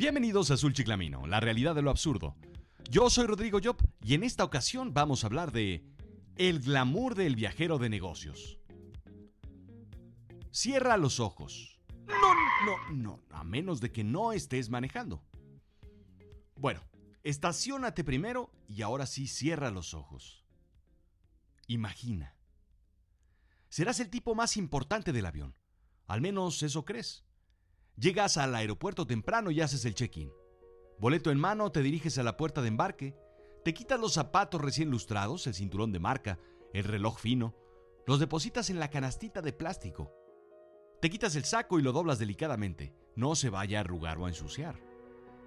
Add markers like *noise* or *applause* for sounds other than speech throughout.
Bienvenidos a Azul Chiclamino, la realidad de lo absurdo. Yo soy Rodrigo Job y en esta ocasión vamos a hablar de el glamour del viajero de negocios. Cierra los ojos. No, no, no, a menos de que no estés manejando. Bueno, estacionate primero y ahora sí cierra los ojos. Imagina. Serás el tipo más importante del avión. Al menos eso crees. Llegas al aeropuerto temprano y haces el check-in. Boleto en mano, te diriges a la puerta de embarque, te quitas los zapatos recién lustrados, el cinturón de marca, el reloj fino, los depositas en la canastita de plástico. Te quitas el saco y lo doblas delicadamente, no se vaya a arrugar o a ensuciar.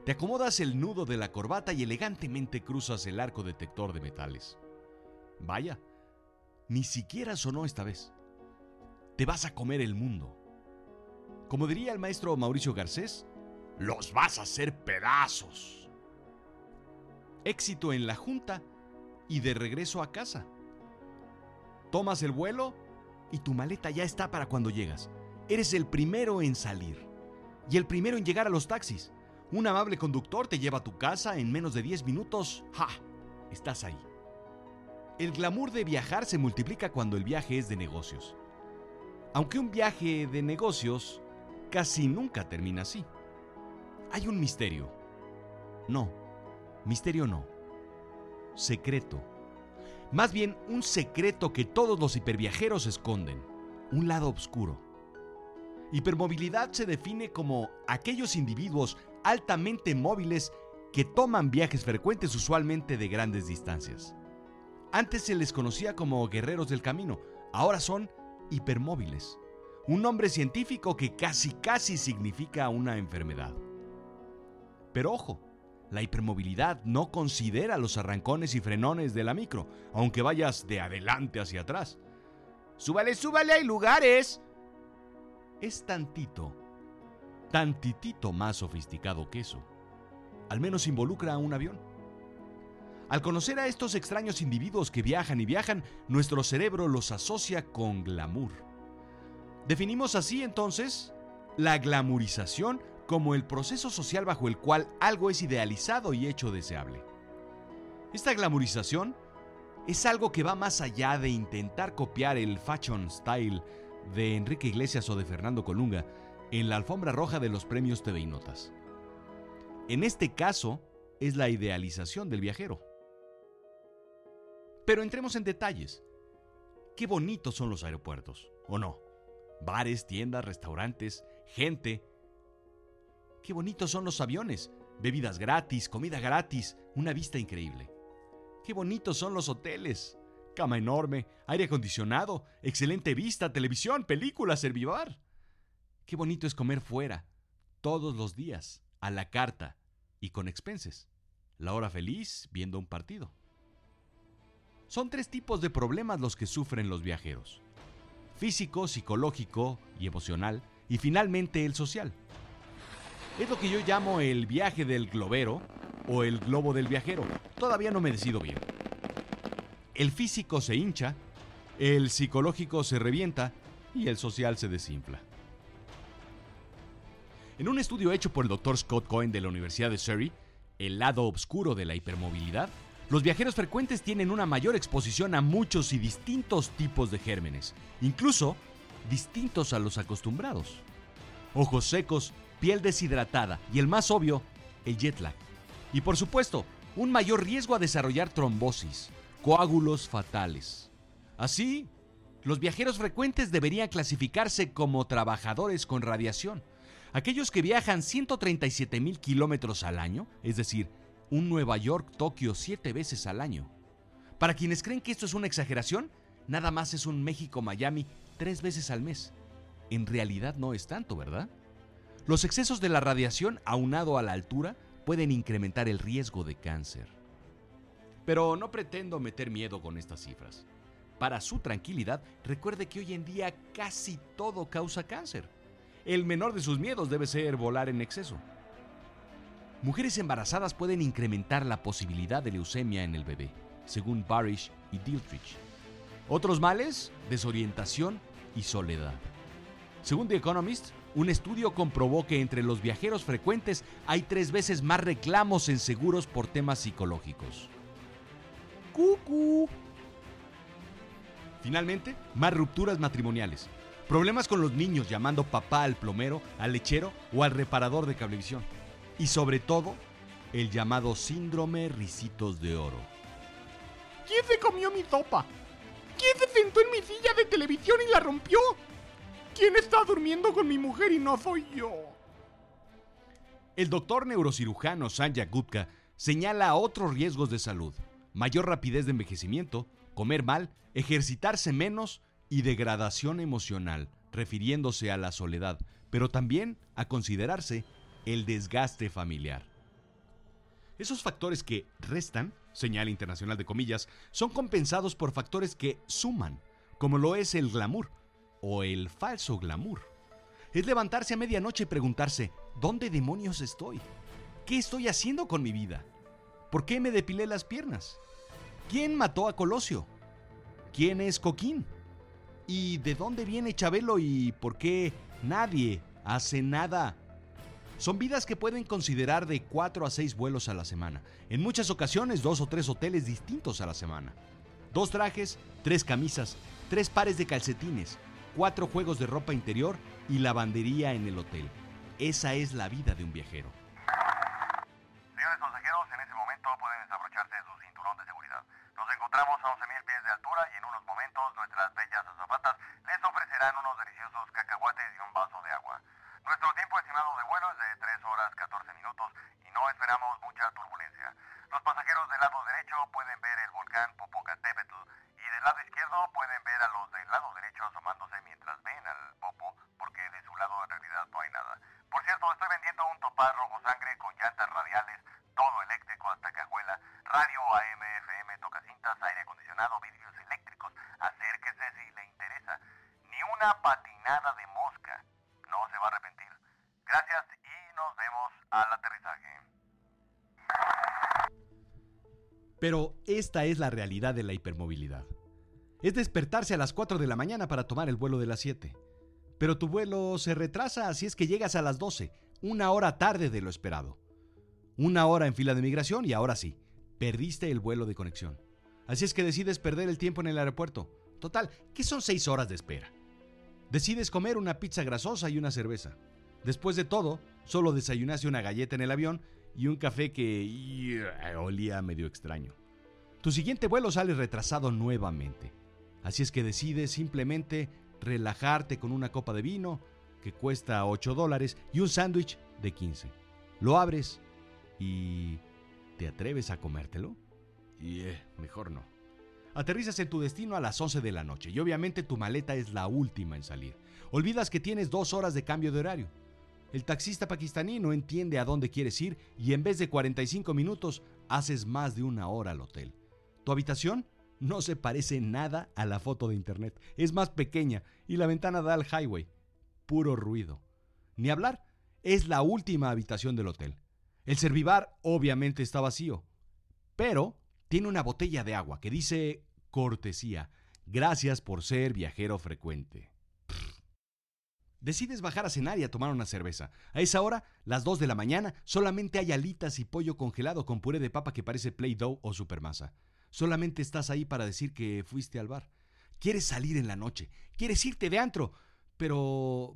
Te acomodas el nudo de la corbata y elegantemente cruzas el arco detector de metales. Vaya, ni siquiera sonó esta vez. Te vas a comer el mundo. Como diría el maestro Mauricio Garcés, los vas a hacer pedazos. Éxito en la junta y de regreso a casa. Tomas el vuelo y tu maleta ya está para cuando llegas. Eres el primero en salir y el primero en llegar a los taxis. Un amable conductor te lleva a tu casa en menos de 10 minutos. ¡Ja! Estás ahí. El glamour de viajar se multiplica cuando el viaje es de negocios. Aunque un viaje de negocios casi nunca termina así. Hay un misterio. No, misterio no. Secreto. Más bien un secreto que todos los hiperviajeros esconden. Un lado oscuro. Hipermovilidad se define como aquellos individuos altamente móviles que toman viajes frecuentes usualmente de grandes distancias. Antes se les conocía como guerreros del camino, ahora son hipermóviles un nombre científico que casi casi significa una enfermedad. Pero ojo, la hipermovilidad no considera los arrancones y frenones de la micro, aunque vayas de adelante hacia atrás. Súbale, súbale, hay lugares. Es tantito, tantitito más sofisticado que eso. Al menos involucra a un avión. Al conocer a estos extraños individuos que viajan y viajan, nuestro cerebro los asocia con glamour. Definimos así entonces la glamorización como el proceso social bajo el cual algo es idealizado y hecho deseable. Esta glamorización es algo que va más allá de intentar copiar el fashion style de Enrique Iglesias o de Fernando Colunga en la alfombra roja de los premios TV y Notas. En este caso, es la idealización del viajero. Pero entremos en detalles. Qué bonitos son los aeropuertos, ¿o no? Bares, tiendas, restaurantes, gente. Qué bonitos son los aviones. Bebidas gratis, comida gratis, una vista increíble. Qué bonitos son los hoteles. Cama enorme, aire acondicionado, excelente vista, televisión, películas, servivar. Qué bonito es comer fuera, todos los días, a la carta y con expenses. La hora feliz viendo un partido. Son tres tipos de problemas los que sufren los viajeros físico, psicológico y emocional, y finalmente el social. Es lo que yo llamo el viaje del globero o el globo del viajero. Todavía no me decido bien. El físico se hincha, el psicológico se revienta y el social se desinfla. En un estudio hecho por el Dr. Scott Cohen de la Universidad de Surrey, El lado oscuro de la hipermovilidad, los viajeros frecuentes tienen una mayor exposición a muchos y distintos tipos de gérmenes, incluso distintos a los acostumbrados. Ojos secos, piel deshidratada y el más obvio, el jet lag. Y por supuesto, un mayor riesgo a desarrollar trombosis, coágulos fatales. Así, los viajeros frecuentes deberían clasificarse como trabajadores con radiación. Aquellos que viajan 137 mil kilómetros al año, es decir, un Nueva York-Tokio siete veces al año. Para quienes creen que esto es una exageración, nada más es un México-Miami tres veces al mes. En realidad no es tanto, ¿verdad? Los excesos de la radiación, aunado a la altura, pueden incrementar el riesgo de cáncer. Pero no pretendo meter miedo con estas cifras. Para su tranquilidad, recuerde que hoy en día casi todo causa cáncer. El menor de sus miedos debe ser volar en exceso mujeres embarazadas pueden incrementar la posibilidad de leucemia en el bebé, según Barish y Dietrich. Otros males, desorientación y soledad. Según The Economist, un estudio comprobó que entre los viajeros frecuentes hay tres veces más reclamos en seguros por temas psicológicos. ¡Cucú! Finalmente, más rupturas matrimoniales. Problemas con los niños llamando papá al plomero, al lechero o al reparador de cablevisión. Y sobre todo, el llamado síndrome risitos de oro. ¿Quién se comió mi sopa? ¿Quién se sentó en mi silla de televisión y la rompió? ¿Quién está durmiendo con mi mujer y no soy yo? El doctor neurocirujano Sanjay Gupta señala otros riesgos de salud, mayor rapidez de envejecimiento, comer mal, ejercitarse menos y degradación emocional, refiriéndose a la soledad, pero también a considerarse el desgaste familiar. Esos factores que restan, señal internacional de comillas, son compensados por factores que suman, como lo es el glamour o el falso glamour. Es levantarse a medianoche y preguntarse, ¿dónde demonios estoy? ¿Qué estoy haciendo con mi vida? ¿Por qué me depilé las piernas? ¿Quién mató a Colosio? ¿Quién es Coquín? ¿Y de dónde viene Chabelo y por qué nadie hace nada? Son vidas que pueden considerar de 4 a 6 vuelos a la semana. En muchas ocasiones dos o tres hoteles distintos a la semana. Dos trajes, tres camisas, tres pares de calcetines, cuatro juegos de ropa interior y lavandería en el hotel. Esa es la vida de un viajero. Señores pasajeros, en este momento pueden desabrocharse su cinturón de seguridad. Nos encontramos a 11.000 pies de altura y en unos momentos nuestras Pero esta es la realidad de la hipermovilidad. Es despertarse a las 4 de la mañana para tomar el vuelo de las 7. Pero tu vuelo se retrasa así es que llegas a las 12, una hora tarde de lo esperado. Una hora en fila de migración y ahora sí, perdiste el vuelo de conexión. Así es que decides perder el tiempo en el aeropuerto. Total, ¿qué son 6 horas de espera? Decides comer una pizza grasosa y una cerveza. Después de todo, solo desayunaste una galleta en el avión y un café que olía medio extraño. Tu siguiente vuelo sale retrasado nuevamente. Así es que decides simplemente relajarte con una copa de vino que cuesta 8 dólares y un sándwich de 15. Lo abres y... ¿Te atreves a comértelo? Y eh, mejor no. Aterrizas en tu destino a las 11 de la noche y obviamente tu maleta es la última en salir. Olvidas que tienes dos horas de cambio de horario. El taxista pakistaní no entiende a dónde quieres ir y en vez de 45 minutos haces más de una hora al hotel. Tu habitación no se parece nada a la foto de internet. Es más pequeña y la ventana da al highway. Puro ruido. Ni hablar, es la última habitación del hotel. El servibar obviamente está vacío, pero tiene una botella de agua que dice cortesía. Gracias por ser viajero frecuente. Decides bajar a cenar y a tomar una cerveza. A esa hora, las 2 de la mañana, solamente hay alitas y pollo congelado con puré de papa que parece Play-Doh o Supermasa. Solamente estás ahí para decir que fuiste al bar. Quieres salir en la noche, quieres irte de antro, pero...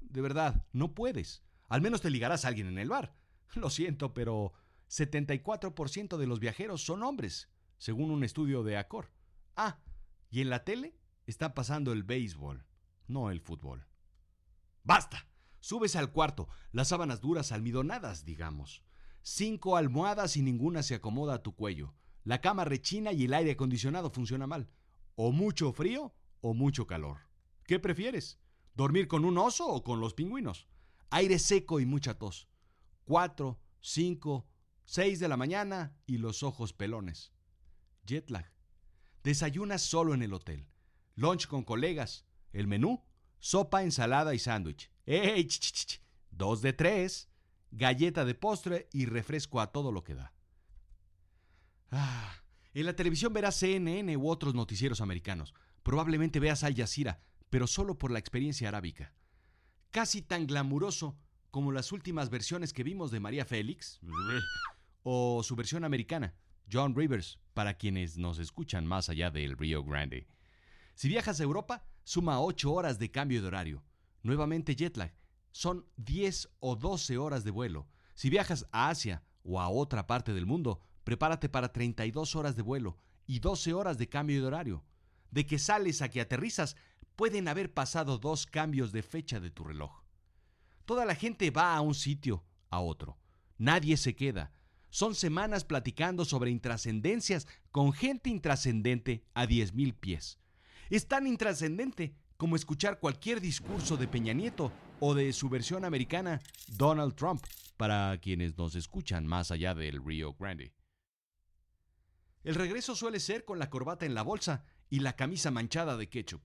de verdad, no puedes. Al menos te ligarás a alguien en el bar. *laughs* Lo siento, pero 74% de los viajeros son hombres, según un estudio de Accor. Ah, y en la tele está pasando el béisbol, no el fútbol. ¡Basta! Subes al cuarto, las sábanas duras almidonadas, digamos. Cinco almohadas y ninguna se acomoda a tu cuello. La cama rechina y el aire acondicionado funciona mal. O mucho frío o mucho calor. ¿Qué prefieres? ¿Dormir con un oso o con los pingüinos? Aire seco y mucha tos. Cuatro, cinco, seis de la mañana y los ojos pelones. Jet lag. Desayunas solo en el hotel. Lunch con colegas. El menú sopa, ensalada y sándwich. ¡Ey! ch, ch, ch! Dos de tres. Galleta de postre y refresco a todo lo que da. Ah, en la televisión verás CNN u otros noticieros americanos. Probablemente veas Al Jazeera, pero solo por la experiencia arábica. casi tan glamuroso como las últimas versiones que vimos de María Félix o su versión americana, John Rivers, para quienes nos escuchan más allá del Rio Grande. Si viajas a Europa, suma 8 horas de cambio de horario. Nuevamente jet lag. Son 10 o 12 horas de vuelo. Si viajas a Asia o a otra parte del mundo, prepárate para 32 horas de vuelo y 12 horas de cambio de horario. De que sales a que aterrizas, pueden haber pasado dos cambios de fecha de tu reloj. Toda la gente va a un sitio, a otro. Nadie se queda. Son semanas platicando sobre intrascendencias con gente intrascendente a 10.000 pies. Es tan intrascendente como escuchar cualquier discurso de Peña Nieto o de su versión americana, Donald Trump, para quienes nos escuchan más allá del Rio Grande. El regreso suele ser con la corbata en la bolsa y la camisa manchada de ketchup,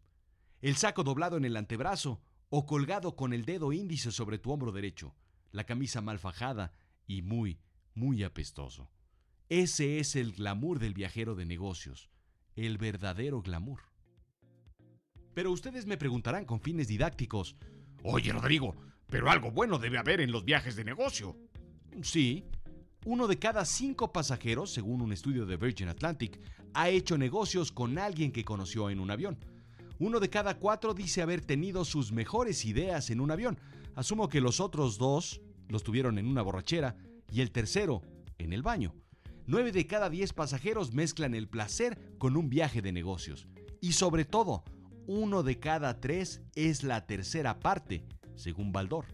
el saco doblado en el antebrazo o colgado con el dedo índice sobre tu hombro derecho, la camisa mal fajada y muy, muy apestoso. Ese es el glamour del viajero de negocios, el verdadero glamour. Pero ustedes me preguntarán con fines didácticos, Oye, Rodrigo, pero algo bueno debe haber en los viajes de negocio. Sí, uno de cada cinco pasajeros, según un estudio de Virgin Atlantic, ha hecho negocios con alguien que conoció en un avión. Uno de cada cuatro dice haber tenido sus mejores ideas en un avión. Asumo que los otros dos los tuvieron en una borrachera y el tercero en el baño. Nueve de cada diez pasajeros mezclan el placer con un viaje de negocios. Y sobre todo, uno de cada tres es la tercera parte, según Baldor.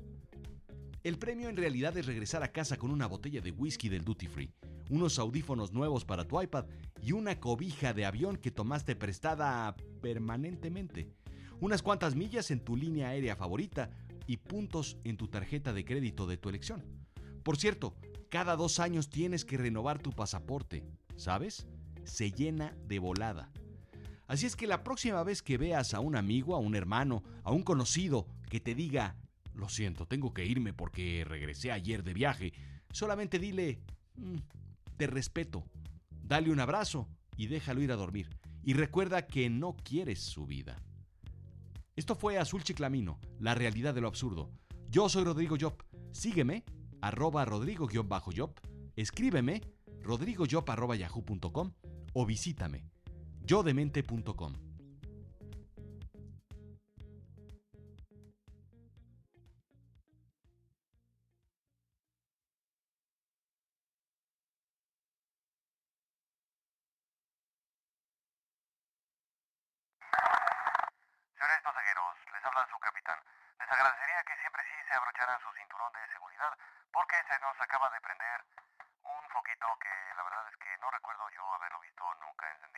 El premio en realidad es regresar a casa con una botella de whisky del Duty Free, unos audífonos nuevos para tu iPad y una cobija de avión que tomaste prestada permanentemente, unas cuantas millas en tu línea aérea favorita y puntos en tu tarjeta de crédito de tu elección. Por cierto, cada dos años tienes que renovar tu pasaporte, ¿sabes? Se llena de volada. Así es que la próxima vez que veas a un amigo, a un hermano, a un conocido que te diga, lo siento, tengo que irme porque regresé ayer de viaje, solamente dile, "Mm, te respeto, dale un abrazo y déjalo ir a dormir. Y recuerda que no quieres su vida. Esto fue Azul Chiclamino, la realidad de lo absurdo. Yo soy Rodrigo Job. Sígueme, arroba rodrigo-job. Escríbeme, rodrigojob.yahoo.com o visítame, yodemente.com. Señores pasajeros, les habla su capitán. Les agradecería que siempre sí se abrocharan su cinturón de seguridad porque se nos acaba de prender un foquito que la verdad es que no recuerdo yo haberlo visto nunca encendido.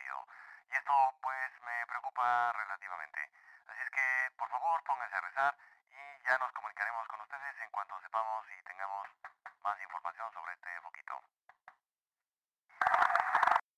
Y esto pues me preocupa relativamente. Así es que por favor pónganse a rezar y ya nos